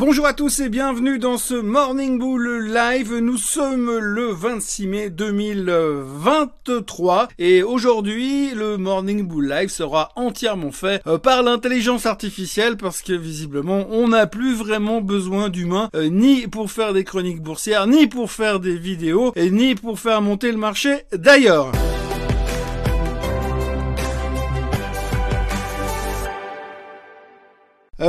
Bonjour à tous et bienvenue dans ce Morning Bull Live. Nous sommes le 26 mai 2023 et aujourd'hui le Morning Bull Live sera entièrement fait euh, par l'intelligence artificielle parce que visiblement on n'a plus vraiment besoin d'humains euh, ni pour faire des chroniques boursières, ni pour faire des vidéos et ni pour faire monter le marché d'ailleurs.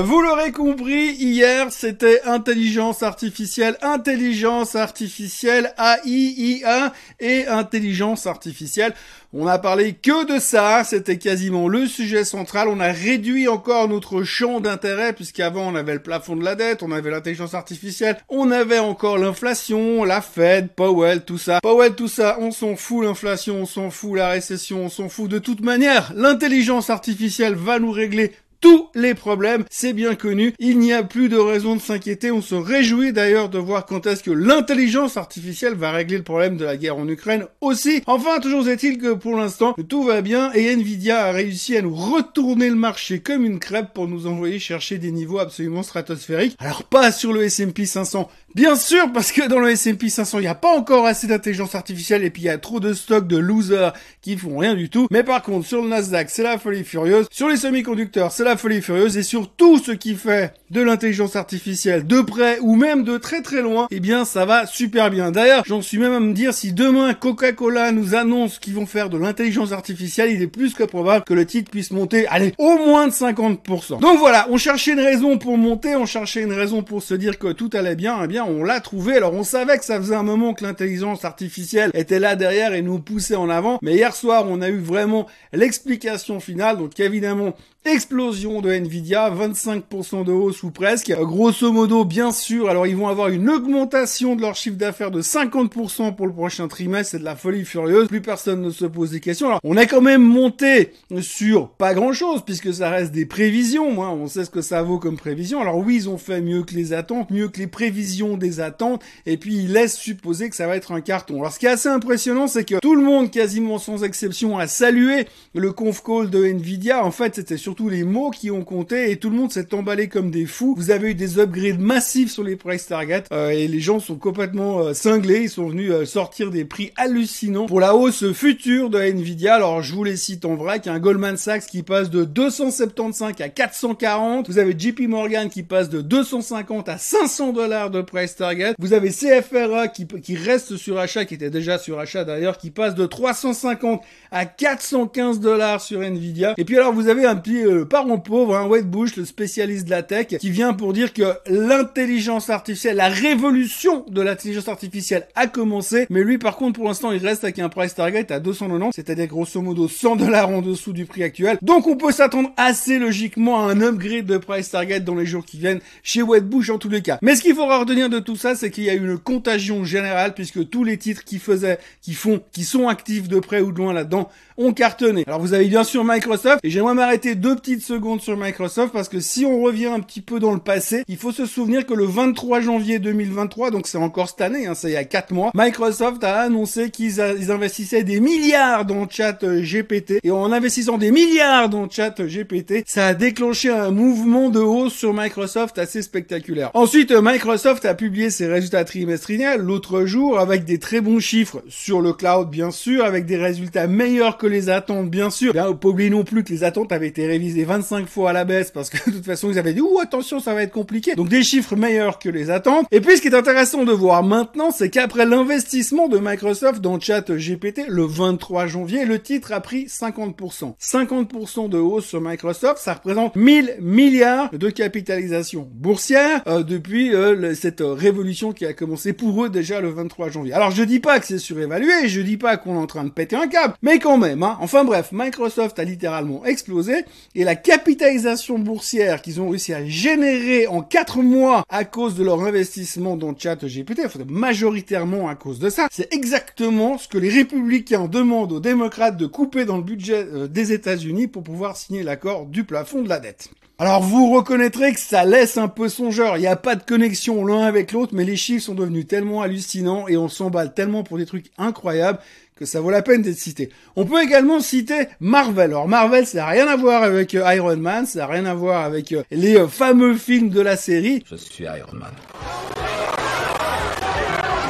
Vous l'aurez compris, hier c'était intelligence artificielle, intelligence artificielle, AIIA et intelligence artificielle. On a parlé que de ça, c'était quasiment le sujet central. On a réduit encore notre champ d'intérêt puisqu'avant on avait le plafond de la dette, on avait l'intelligence artificielle, on avait encore l'inflation, la Fed, Powell, tout ça. Powell, tout ça, on s'en fout l'inflation, on s'en fout la récession, on s'en fout de toute manière. L'intelligence artificielle va nous régler tous les problèmes, c'est bien connu, il n'y a plus de raison de s'inquiéter, on se réjouit d'ailleurs de voir quand est-ce que l'intelligence artificielle va régler le problème de la guerre en Ukraine aussi. Enfin, toujours est-il que pour l'instant, tout va bien et Nvidia a réussi à nous retourner le marché comme une crêpe pour nous envoyer chercher des niveaux absolument stratosphériques. Alors pas sur le S&P 500, Bien sûr, parce que dans le S&P 500, il n'y a pas encore assez d'intelligence artificielle et puis il y a trop de stocks de losers qui font rien du tout. Mais par contre, sur le Nasdaq, c'est la folie furieuse. Sur les semi-conducteurs, c'est la folie furieuse. Et sur tout ce qui fait de l'intelligence artificielle de près ou même de très très loin, eh bien, ça va super bien. D'ailleurs, j'en suis même à me dire si demain Coca-Cola nous annonce qu'ils vont faire de l'intelligence artificielle, il est plus que probable que le titre puisse monter, allez, au moins de 50%. Donc voilà, on cherchait une raison pour monter, on cherchait une raison pour se dire que tout allait bien, eh bien, on l'a trouvé. Alors on savait que ça faisait un moment que l'intelligence artificielle était là derrière et nous poussait en avant. Mais hier soir, on a eu vraiment l'explication finale. Donc évidemment, explosion de Nvidia, 25% de hausse ou presque. Grosso modo, bien sûr, alors ils vont avoir une augmentation de leur chiffre d'affaires de 50% pour le prochain trimestre, c'est de la folie furieuse. Plus personne ne se pose des questions. Alors, on a quand même monté sur pas grand chose, puisque ça reste des prévisions, hein. on sait ce que ça vaut comme prévision. Alors oui, ils ont fait mieux que les attentes, mieux que les prévisions des attentes, et puis ils laissent supposer que ça va être un carton. Alors ce qui est assez impressionnant, c'est que tout le monde, quasiment sans exception, a salué le conf call de Nvidia. En fait, c'était sur tous les mots qui ont compté et tout le monde s'est emballé comme des fous. Vous avez eu des upgrades massifs sur les price target euh, et les gens sont complètement euh, cinglés. Ils sont venus euh, sortir des prix hallucinants pour la hausse future de Nvidia. Alors je vous les cite en vrai. un Goldman Sachs qui passe de 275 à 440. Vous avez JP Morgan qui passe de 250 à 500 dollars de price target. Vous avez CFRA qui, qui reste sur achat, qui était déjà sur achat d'ailleurs, qui passe de 350 à 415 dollars sur Nvidia. Et puis alors vous avez un petit euh, parent pauvre, hein, le spécialiste de la tech, qui vient pour dire que l'intelligence artificielle, la révolution de l'intelligence artificielle a commencé, mais lui par contre pour l'instant il reste avec un price target à 290, c'est-à-dire grosso modo 100 dollars en dessous du prix actuel. Donc on peut s'attendre assez logiquement à un upgrade de price target dans les jours qui viennent chez Wade en tous les cas. Mais ce qu'il faudra retenir de tout ça, c'est qu'il y a une contagion générale puisque tous les titres qui faisaient, qui font, qui sont actifs de près ou de loin là-dedans ont cartonné. Alors vous avez bien sûr Microsoft et j'aimerais m'arrêter deux petites secondes sur Microsoft parce que si on revient un petit peu dans le passé, il faut se souvenir que le 23 janvier 2023, donc c'est encore cette année, hein, c'est il y a 4 mois, Microsoft a annoncé qu'ils investissaient des milliards dans chat euh, GPT et en investissant des milliards dans chat GPT, ça a déclenché un mouvement de hausse sur Microsoft assez spectaculaire. Ensuite, euh, Microsoft a publié ses résultats trimestriels l'autre jour avec des très bons chiffres sur le cloud bien sûr, avec des résultats meilleurs que les attentes bien sûr. Bien, pas oublier non plus que les attentes avaient été révisées 25 fois à la baisse parce que de toute façon ils avaient dit ouh attention ça va être compliqué. Donc des chiffres meilleurs que les attentes. Et puis ce qui est intéressant de voir maintenant c'est qu'après l'investissement de Microsoft dans chat GPT le 23 janvier le titre a pris 50%. 50% de hausse sur Microsoft ça représente 1000 milliards de capitalisation boursière euh, depuis euh, cette euh, révolution qui a commencé pour eux déjà le 23 janvier. Alors je dis pas que c'est surévalué, je dis pas qu'on est en train de péter un câble, mais quand même. Enfin bref, Microsoft a littéralement explosé et la capitalisation boursière qu'ils ont réussi à générer en 4 mois à cause de leur investissement dans ChatGPT, majoritairement à cause de ça, c'est exactement ce que les républicains demandent aux démocrates de couper dans le budget euh, des États-Unis pour pouvoir signer l'accord du plafond de la dette. Alors vous reconnaîtrez que ça laisse un peu songeur, il n'y a pas de connexion l'un avec l'autre, mais les chiffres sont devenus tellement hallucinants et on s'emballe tellement pour des trucs incroyables ça vaut la peine d'être cité. On peut également citer Marvel. Alors Marvel, ça n'a rien à voir avec euh, Iron Man, ça n'a rien à voir avec euh, les euh, fameux films de la série. Je suis Iron Man.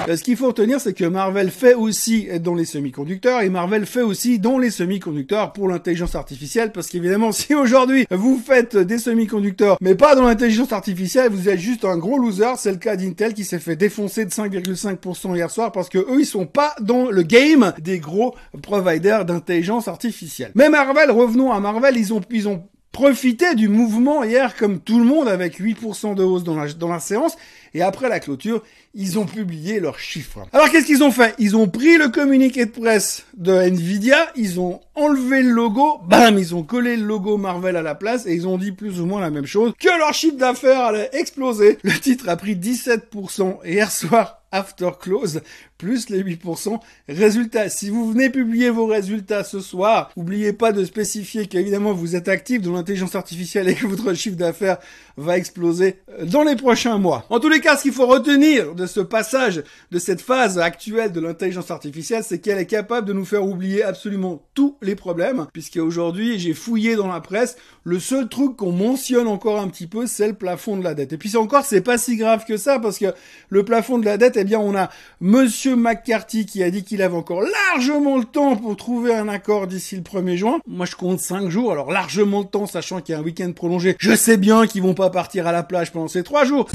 Euh, ce qu'il faut retenir, c'est que Marvel fait aussi dans les semi-conducteurs et Marvel fait aussi dans les semi-conducteurs pour l'intelligence artificielle parce qu'évidemment, si aujourd'hui vous faites des semi-conducteurs mais pas dans l'intelligence artificielle, vous êtes juste un gros loser. C'est le cas d'Intel qui s'est fait défoncer de 5,5% hier soir parce que eux, ils sont pas dans le game des gros providers d'intelligence artificielle. Mais Marvel, revenons à Marvel, ils ont, ils ont profité du mouvement hier comme tout le monde avec 8% de hausse dans la, dans la séance et après la clôture, ils ont publié leurs chiffres. Alors qu'est-ce qu'ils ont fait? Ils ont pris le communiqué de presse de Nvidia, ils ont enlevé le logo, bam, ils ont collé le logo Marvel à la place et ils ont dit plus ou moins la même chose, que leur chiffre d'affaires allait exploser. Le titre a pris 17% hier soir after close, plus les 8%. Résultat, si vous venez publier vos résultats ce soir, n'oubliez pas de spécifier qu'évidemment vous êtes actif dans l'intelligence artificielle et que votre chiffre d'affaires va exploser euh, dans les prochains mois. En tous les cas, ce qu'il faut retenir de ce passage, de cette phase actuelle de l'intelligence artificielle, c'est qu'elle est capable de nous faire oublier absolument tous les problèmes, puisque aujourd'hui, j'ai fouillé dans la presse, le seul truc qu'on mentionne encore un petit peu, c'est le plafond de la dette. Et puis encore, c'est pas si grave que ça, parce que le plafond de la dette, eh bien, on a Monsieur McCarthy qui a dit qu'il avait encore largement le temps pour trouver un accord d'ici le 1er juin. Moi, je compte 5 jours, alors largement le temps, sachant qu'il y a un week-end prolongé. Je sais bien qu'ils vont pas partir à la plage pendant ces 3 jours.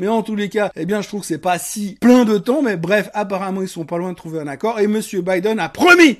Mais en tous les cas, eh bien, je trouve que c'est pas si plein de temps, mais bref, apparemment, ils sont pas loin de trouver un accord, et Monsieur Biden a promis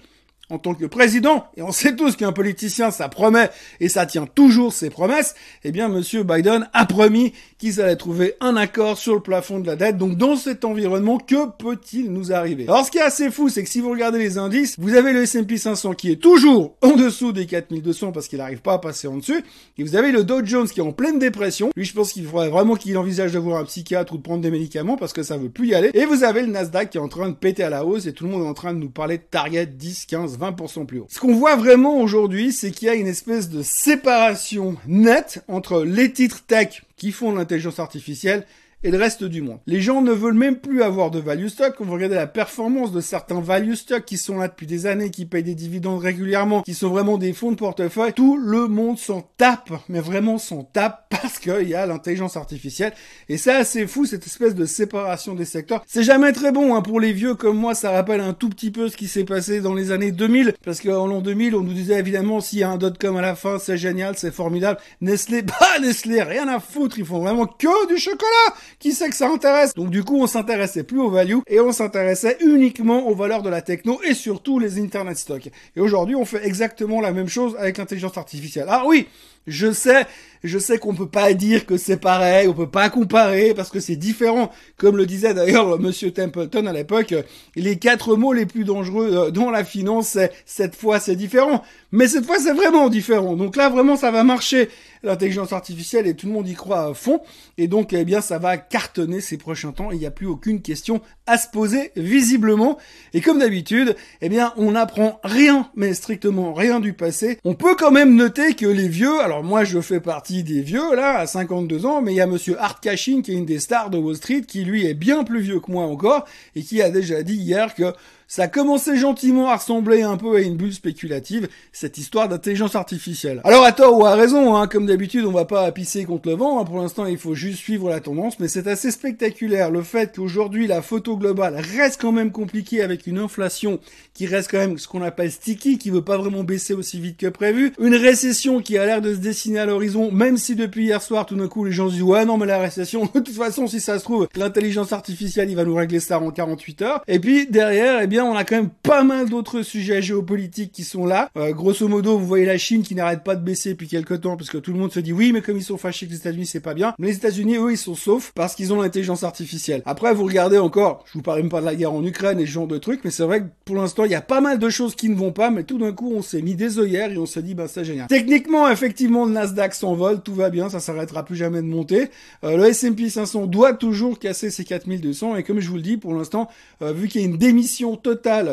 en tant que président, et on sait tous qu'un politicien, ça promet et ça tient toujours ses promesses, eh bien, monsieur Biden a promis qu'ils allaient trouver un accord sur le plafond de la dette. Donc, dans cet environnement, que peut-il nous arriver? Alors, ce qui est assez fou, c'est que si vous regardez les indices, vous avez le S&P 500 qui est toujours en dessous des 4200 parce qu'il n'arrive pas à passer en dessus, et vous avez le Dow Jones qui est en pleine dépression. Lui, je pense qu'il faudrait vraiment qu'il envisage de voir un psychiatre ou de prendre des médicaments parce que ça veut plus y aller. Et vous avez le Nasdaq qui est en train de péter à la hausse et tout le monde est en train de nous parler de target 10, 15, 20% plus haut. Ce qu'on voit vraiment aujourd'hui, c'est qu'il y a une espèce de séparation nette entre les titres tech qui font l'intelligence artificielle et le reste du monde. Les gens ne veulent même plus avoir de value stock. Quand vous regardez la performance de certains value stock qui sont là depuis des années, qui payent des dividendes régulièrement, qui sont vraiment des fonds de portefeuille, tout le monde s'en tape, mais vraiment s'en tape parce qu'il y a l'intelligence artificielle. Et c'est assez fou, cette espèce de séparation des secteurs. C'est jamais très bon, hein. Pour les vieux comme moi, ça rappelle un tout petit peu ce qui s'est passé dans les années 2000. Parce qu'en l'an 2000, on nous disait évidemment, s'il y a un dot-com à la fin, c'est génial, c'est formidable. Nestlé, bah, Nestlé, rien à foutre. Ils font vraiment que du chocolat qui sait que ça intéresse? Donc du coup, on s'intéressait plus aux value et on s'intéressait uniquement aux valeurs de la techno et surtout les internet stocks. Et aujourd'hui, on fait exactement la même chose avec l'intelligence artificielle. Ah oui, je sais, je sais qu'on peut pas dire que c'est pareil, on peut pas comparer parce que c'est différent. Comme le disait d'ailleurs Monsieur Templeton à l'époque, les quatre mots les plus dangereux euh, dans la finance, c'est cette fois c'est différent. Mais cette fois c'est vraiment différent. Donc là vraiment ça va marcher l'intelligence artificielle et tout le monde y croit à fond. Et donc eh bien ça va cartonner ces prochains temps. Il n'y a plus aucune question à se poser visiblement. Et comme d'habitude, eh bien on n'apprend rien, mais strictement rien du passé. On peut quand même noter que les vieux alors moi je fais partie des vieux là, à 52 ans, mais il y a monsieur Art Cashin qui est une des stars de Wall Street qui lui est bien plus vieux que moi encore et qui a déjà dit hier que ça commençait gentiment à ressembler un peu à une bulle spéculative, cette histoire d'intelligence artificielle. Alors à tort ou à raison, hein, comme d'habitude, on va pas pisser contre le vent, hein. pour l'instant il faut juste suivre la tendance, mais c'est assez spectaculaire le fait qu'aujourd'hui la photo globale reste quand même compliquée avec une inflation qui reste quand même ce qu'on appelle sticky, qui veut pas vraiment baisser aussi vite que prévu, une récession qui a l'air de se dessiner à l'horizon, même si depuis hier soir tout d'un coup les gens se disent ouais non mais la récession, de toute façon si ça se trouve, l'intelligence artificielle il va nous régler ça en 48 heures, et puis derrière, eh bien on a quand même pas mal d'autres sujets géopolitiques qui sont là. Euh, grosso modo, vous voyez la Chine qui n'arrête pas de baisser depuis quelques temps parce que tout le monde se dit oui, mais comme ils sont fâchés que les États-Unis, c'est pas bien. Mais les États-Unis, eux, ils sont saufs parce qu'ils ont l'intelligence artificielle. Après, vous regardez encore, je vous parle même pas de la guerre en Ukraine et ce genre de trucs, mais c'est vrai que pour l'instant, il y a pas mal de choses qui ne vont pas, mais tout d'un coup, on s'est mis des œillères et on s'est dit, bah, c'est génial. Techniquement, effectivement, le Nasdaq s'envole, tout va bien, ça s'arrêtera plus jamais de monter. Euh, le S&P 500 doit toujours casser ses 4200 et comme je vous le dis, pour l'instant, euh, vu qu'il y a une démission totale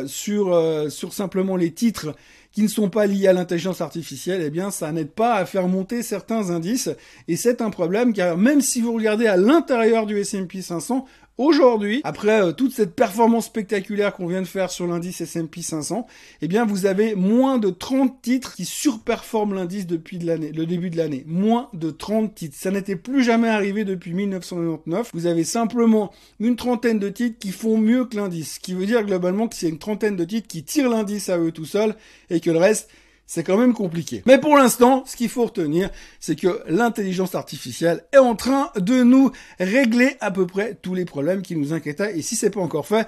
sur euh, sur, simplement les titres qui ne sont pas liés à l'intelligence artificielle, eh bien, ça n'aide pas à faire monter certains indices. Et c'est un problème car même si vous regardez à l'intérieur du S&P 500, Aujourd'hui, après euh, toute cette performance spectaculaire qu'on vient de faire sur l'indice S&P 500, eh bien vous avez moins de 30 titres qui surperforment l'indice depuis le début de l'année. Moins de 30 titres. Ça n'était plus jamais arrivé depuis 1999. Vous avez simplement une trentaine de titres qui font mieux que l'indice. Ce qui veut dire globalement que c'est une trentaine de titres qui tirent l'indice à eux tout seuls et que le reste c'est quand même compliqué. Mais pour l'instant, ce qu'il faut retenir, c'est que l'intelligence artificielle est en train de nous régler à peu près tous les problèmes qui nous inquiétaient. Et si c'est pas encore fait,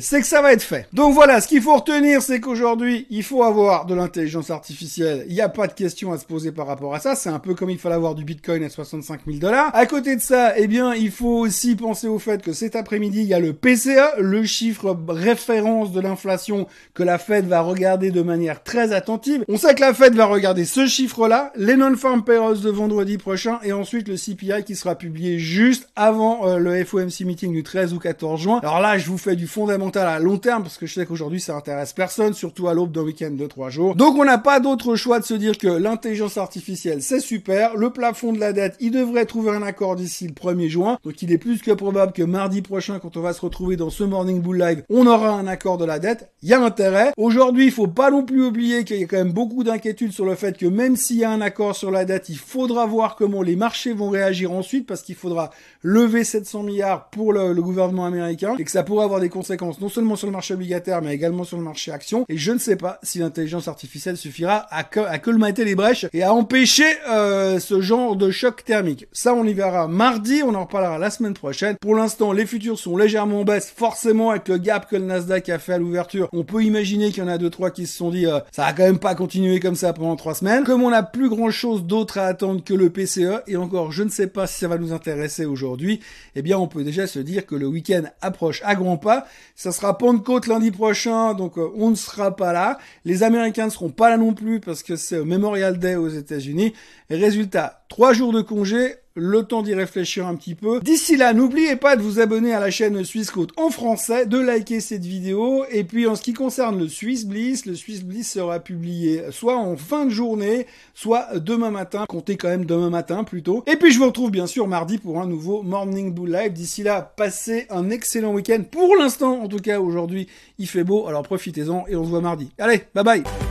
c'est que ça va être fait. Donc voilà, ce qu'il faut retenir, c'est qu'aujourd'hui, il faut avoir de l'intelligence artificielle. Il n'y a pas de question à se poser par rapport à ça. C'est un peu comme il fallait avoir du Bitcoin à 65 000 dollars. À côté de ça, eh bien, il faut aussi penser au fait que cet après-midi, il y a le PCA, le chiffre référence de l'inflation que la Fed va regarder de manière très attentive. On sait que la Fed va regarder ce chiffre-là, les non-farm payrolls de vendredi prochain et ensuite le CPI qui sera publié juste avant euh, le FOMC meeting du 13 ou 14 juin. Alors là, je vous fais du à long terme, parce que je sais qu'aujourd'hui ça intéresse personne, surtout à l'aube d'un week-end de trois jours. Donc on n'a pas d'autre choix de se dire que l'intelligence artificielle c'est super, le plafond de la dette, il devrait trouver un accord d'ici le 1er juin, donc il est plus que probable que mardi prochain, quand on va se retrouver dans ce Morning Bull Live, on aura un accord de la dette, il y a intérêt. Aujourd'hui, il faut pas non plus oublier qu'il y a quand même beaucoup d'inquiétudes sur le fait que même s'il y a un accord sur la dette, il faudra voir comment les marchés vont réagir ensuite, parce qu'il faudra lever 700 milliards pour le gouvernement américain, et que ça pourrait avoir des conséquences non seulement sur le marché obligataire, mais également sur le marché action. Et je ne sais pas si l'intelligence artificielle suffira à, colmater les brèches et à empêcher euh, ce genre de choc thermique. Ça, on y verra mardi, on en reparlera la semaine prochaine. Pour l'instant, les futurs sont légèrement en baisse, forcément avec le gap que le Nasdaq a fait à l'ouverture. On peut imaginer qu'il y en a deux trois qui se sont dit euh, ça va quand même pas continuer comme ça pendant trois semaines. Comme on n'a plus grand chose d'autre à attendre que le PCE, et encore, je ne sais pas si ça va nous intéresser aujourd'hui, eh bien, on peut déjà se dire que le week-end approche à grands pas. Ça sera Pentecôte lundi prochain, donc euh, on ne sera pas là. Les Américains ne seront pas là non plus parce que c'est Memorial Day aux États-Unis. Résultat, trois jours de congé, le temps d'y réfléchir un petit peu. D'ici là, n'oubliez pas de vous abonner à la chaîne Suisse Côte en français, de liker cette vidéo, et puis en ce qui concerne le Swiss Bliss, le Swiss Bliss sera publié soit en fin de journée, soit demain matin, comptez quand même demain matin plutôt. Et puis je vous retrouve bien sûr mardi pour un nouveau Morning Bull Live. D'ici là, passez un excellent week-end. Pour l'instant, en tout cas aujourd'hui, il fait beau, alors profitez-en et on se voit mardi. Allez, bye bye